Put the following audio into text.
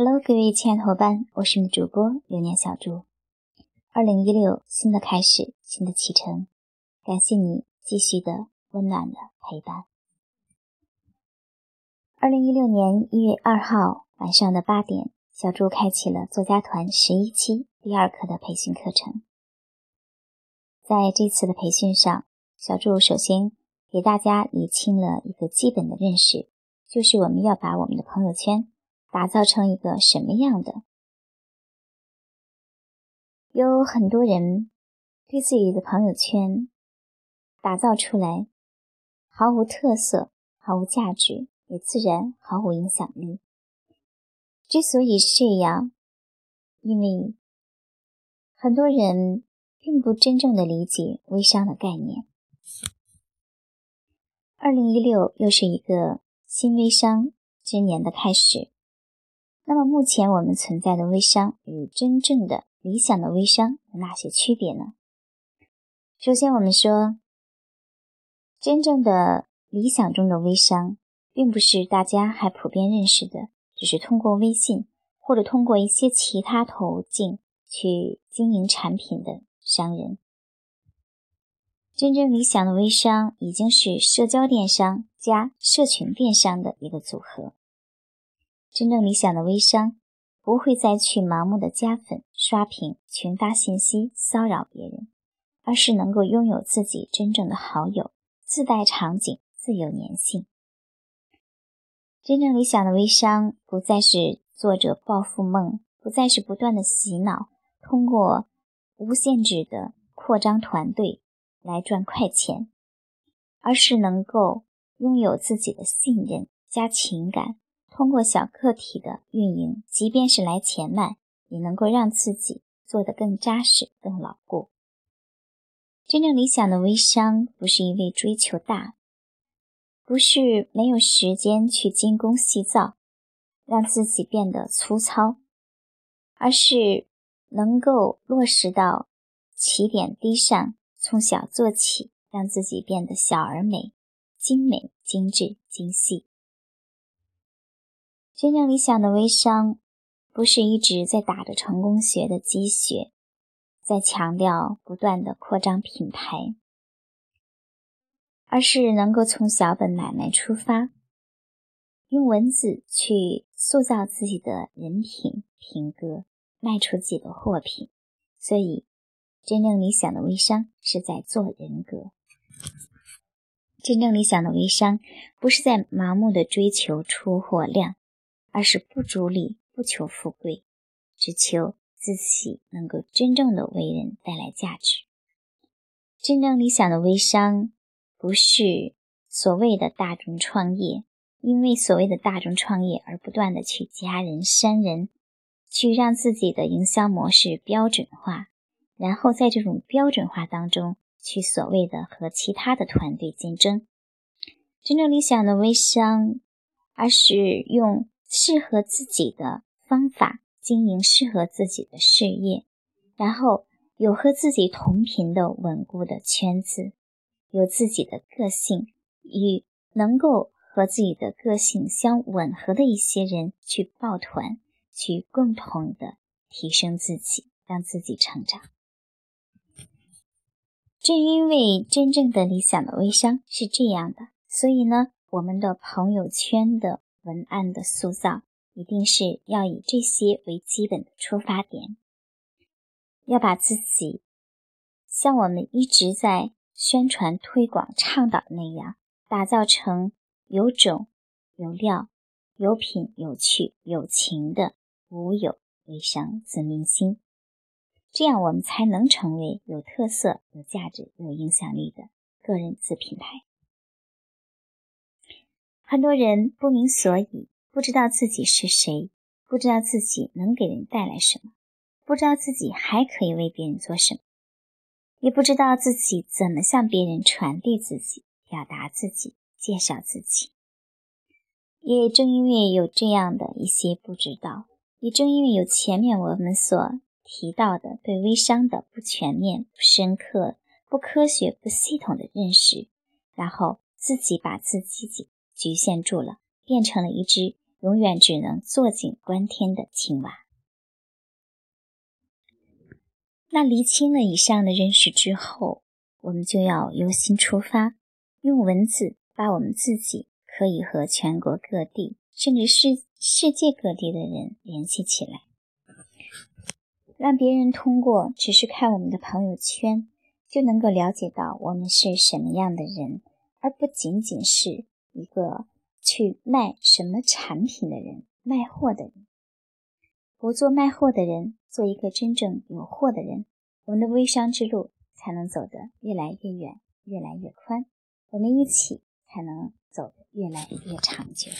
Hello，各位亲爱的伙伴，我是你的主播流年小猪。二零一六，新的开始，新的启程，感谢你继续的温暖的陪伴。二零一六年一月二号晚上的八点，小猪开启了作家团十一期第二课的培训课程。在这次的培训上，小猪首先给大家理清了一个基本的认识，就是我们要把我们的朋友圈。打造成一个什么样的？有很多人对自己的朋友圈打造出来毫无特色、毫无价值，也自然毫无影响力。之所以是这样，因为很多人并不真正的理解微商的概念。二零一六又是一个新微商之年的开始。那么目前我们存在的微商与真正的理想的微商有哪些区别呢？首先，我们说，真正的理想中的微商，并不是大家还普遍认识的，只是通过微信或者通过一些其他途径去经营产品的商人。真正理想的微商，已经是社交电商加社群电商的一个组合。真正理想的微商，不会再去盲目的加粉、刷屏、群发信息骚扰别人，而是能够拥有自己真正的好友，自带场景，自有粘性。真正理想的微商，不再是做着暴富梦，不再是不断的洗脑，通过无限制的扩张团队来赚快钱，而是能够拥有自己的信任加情感。通过小个体的运营，即便是来钱慢，也能够让自己做得更扎实、更牢固。真正理想的微商，不是一味追求大，不是没有时间去精工细造，让自己变得粗糙，而是能够落实到起点低上，从小做起，让自己变得小而美、精美、精致、精细。真正理想的微商，不是一直在打着成功学的鸡血，在强调不断的扩张品牌，而是能够从小本买卖出发，用文字去塑造自己的人品品格，卖出自己的货品。所以，真正理想的微商是在做人格。真正理想的微商，不是在盲目的追求出货量。而是不逐利，不求富贵，只求自己能够真正的为人带来价值。真正理想的微商，不是所谓的大众创业，因为所谓的大众创业而不断的去加人删人，去让自己的营销模式标准化，然后在这种标准化当中去所谓的和其他的团队竞争。真正理想的微商，而是用。适合自己的方法经营适合自己的事业，然后有和自己同频的稳固的圈子，有自己的个性与能够和自己的个性相吻合的一些人去抱团，去共同的提升自己，让自己成长。正因为真正的理想的微商是这样的，所以呢，我们的朋友圈的。文案的塑造一定是要以这些为基本的出发点，要把自己像我们一直在宣传、推广、倡导那样，打造成有种、有料、有品、有趣、有情的无有微商自明星，这样我们才能成为有特色、有价值、有影响力的个人自品牌。很多人不明所以，不知道自己是谁，不知道自己能给人带来什么，不知道自己还可以为别人做什么，也不知道自己怎么向别人传递自己、表达自己、介绍自己。也正因为有这样的一些不知道，也正因为有前面我们所提到的对微商的不全面、不深刻、不科学、不系统的认识，然后自己把自己。局限住了，变成了一只永远只能坐井观天的青蛙。那厘清了以上的认识之后，我们就要由心出发，用文字把我们自己可以和全国各地，甚至世世界各地的人联系起来，让别人通过只是看我们的朋友圈，就能够了解到我们是什么样的人，而不仅仅是一个去卖什么产品的人，卖货的人。不做卖货的人，做一个真正有货的人，我们的微商之路才能走得越来越远，越来越宽。我们一起才能走得越来越长久。